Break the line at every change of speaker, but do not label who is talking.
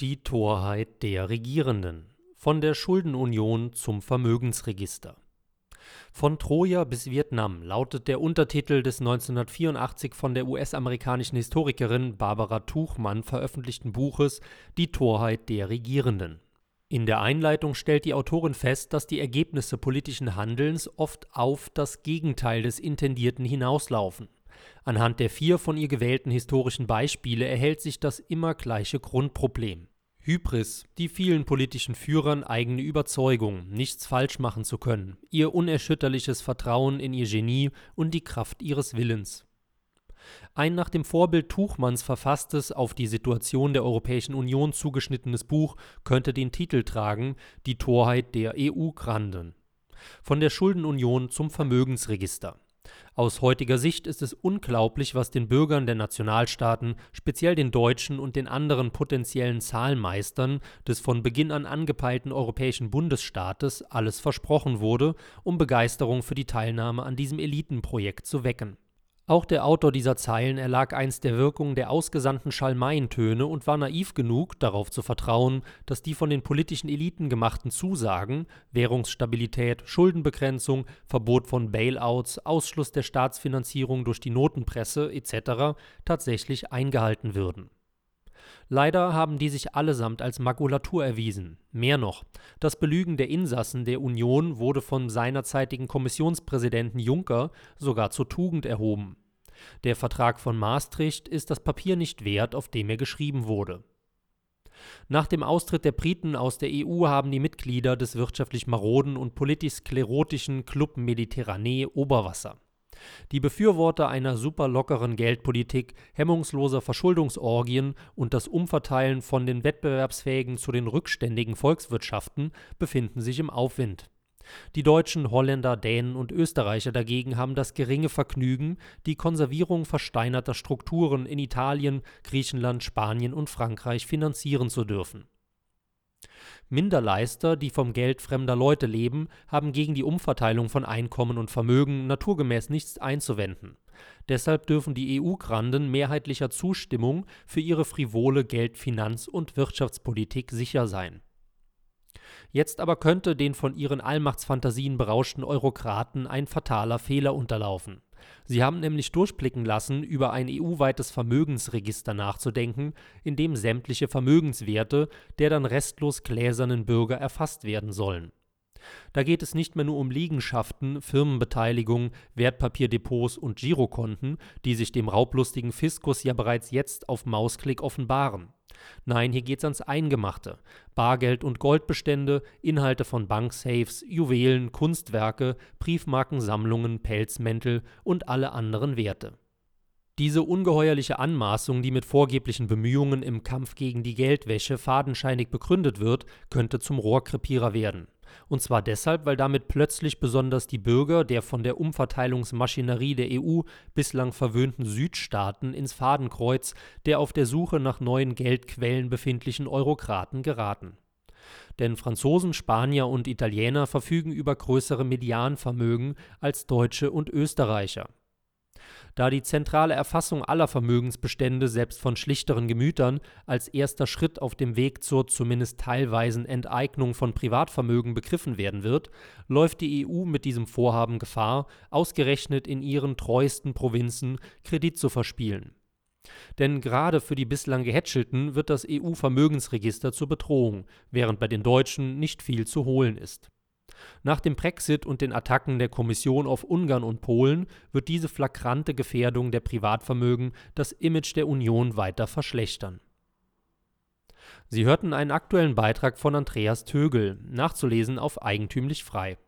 Die Torheit der Regierenden. Von der Schuldenunion zum Vermögensregister. Von Troja bis Vietnam lautet der Untertitel des 1984 von der US-amerikanischen Historikerin Barbara Tuchmann veröffentlichten Buches Die Torheit der Regierenden. In der Einleitung stellt die Autorin fest, dass die Ergebnisse politischen Handelns oft auf das Gegenteil des Intendierten hinauslaufen. Anhand der vier von ihr gewählten historischen Beispiele erhält sich das immer gleiche Grundproblem. Hybris, die vielen politischen Führern eigene Überzeugung, nichts falsch machen zu können, ihr unerschütterliches Vertrauen in ihr Genie und die Kraft ihres Willens. Ein nach dem Vorbild Tuchmanns verfasstes, auf die Situation der Europäischen Union zugeschnittenes Buch könnte den Titel tragen Die Torheit der EU-Granden. Von der Schuldenunion zum Vermögensregister. Aus heutiger Sicht ist es unglaublich, was den Bürgern der Nationalstaaten, speziell den Deutschen und den anderen potenziellen Zahlmeistern des von Beginn an angepeilten europäischen Bundesstaates alles versprochen wurde, um Begeisterung für die Teilnahme an diesem Elitenprojekt zu wecken auch der Autor dieser Zeilen erlag einst der Wirkung der ausgesandten Schalmeientöne und war naiv genug, darauf zu vertrauen, dass die von den politischen Eliten gemachten Zusagen Währungsstabilität, Schuldenbegrenzung, Verbot von Bailouts, Ausschluss der Staatsfinanzierung durch die Notenpresse etc. tatsächlich eingehalten würden Leider haben die sich allesamt als Makulatur erwiesen. Mehr noch, das Belügen der Insassen der Union wurde vom seinerzeitigen Kommissionspräsidenten Juncker sogar zur Tugend erhoben. Der Vertrag von Maastricht ist das Papier nicht wert, auf dem er geschrieben wurde. Nach dem Austritt der Briten aus der EU haben die Mitglieder des wirtschaftlich maroden und politisch sklerotischen Club Mediterranee Oberwasser. Die Befürworter einer superlockeren Geldpolitik, hemmungsloser Verschuldungsorgien und das Umverteilen von den wettbewerbsfähigen zu den rückständigen Volkswirtschaften befinden sich im Aufwind. Die Deutschen, Holländer, Dänen und Österreicher dagegen haben das geringe Vergnügen, die Konservierung versteinerter Strukturen in Italien, Griechenland, Spanien und Frankreich finanzieren zu dürfen Minderleister, die vom Geld fremder Leute leben, haben gegen die Umverteilung von Einkommen und Vermögen naturgemäß nichts einzuwenden. Deshalb dürfen die EU-Granden mehrheitlicher Zustimmung für ihre frivole Geld-, Finanz- und Wirtschaftspolitik sicher sein. Jetzt aber könnte den von ihren Allmachtsfantasien berauschten Eurokraten ein fataler Fehler unterlaufen Sie haben nämlich durchblicken lassen, über ein EU-weites Vermögensregister nachzudenken, in dem sämtliche Vermögenswerte der dann restlos gläsernen Bürger erfasst werden sollen. Da geht es nicht mehr nur um Liegenschaften, Firmenbeteiligung, Wertpapierdepots und Girokonten, die sich dem raublustigen Fiskus ja bereits jetzt auf Mausklick offenbaren. Nein, hier geht's ans Eingemachte. Bargeld- und Goldbestände, Inhalte von Banksafes, Juwelen, Kunstwerke, Briefmarkensammlungen, Pelzmäntel und alle anderen Werte. Diese ungeheuerliche Anmaßung, die mit vorgeblichen Bemühungen im Kampf gegen die Geldwäsche fadenscheinig begründet wird, könnte zum Rohrkrepierer werden. Und zwar deshalb, weil damit plötzlich besonders die Bürger der von der Umverteilungsmaschinerie der EU bislang verwöhnten Südstaaten ins Fadenkreuz der auf der Suche nach neuen Geldquellen befindlichen Eurokraten geraten. Denn Franzosen, Spanier und Italiener verfügen über größere Medianvermögen als Deutsche und Österreicher da die zentrale Erfassung aller Vermögensbestände selbst von schlichteren Gemütern als erster Schritt auf dem Weg zur zumindest teilweisen Enteignung von Privatvermögen begriffen werden wird, läuft die EU mit diesem Vorhaben Gefahr, ausgerechnet in ihren treuesten Provinzen Kredit zu verspielen. Denn gerade für die bislang Gehätschelten wird das EU-Vermögensregister zur Bedrohung, während bei den Deutschen nicht viel zu holen ist nach dem Brexit und den Attacken der Kommission auf Ungarn und Polen wird diese flagrante Gefährdung der Privatvermögen das Image der Union weiter verschlechtern. Sie hörten einen aktuellen Beitrag von Andreas Tögel, nachzulesen auf eigentümlich frei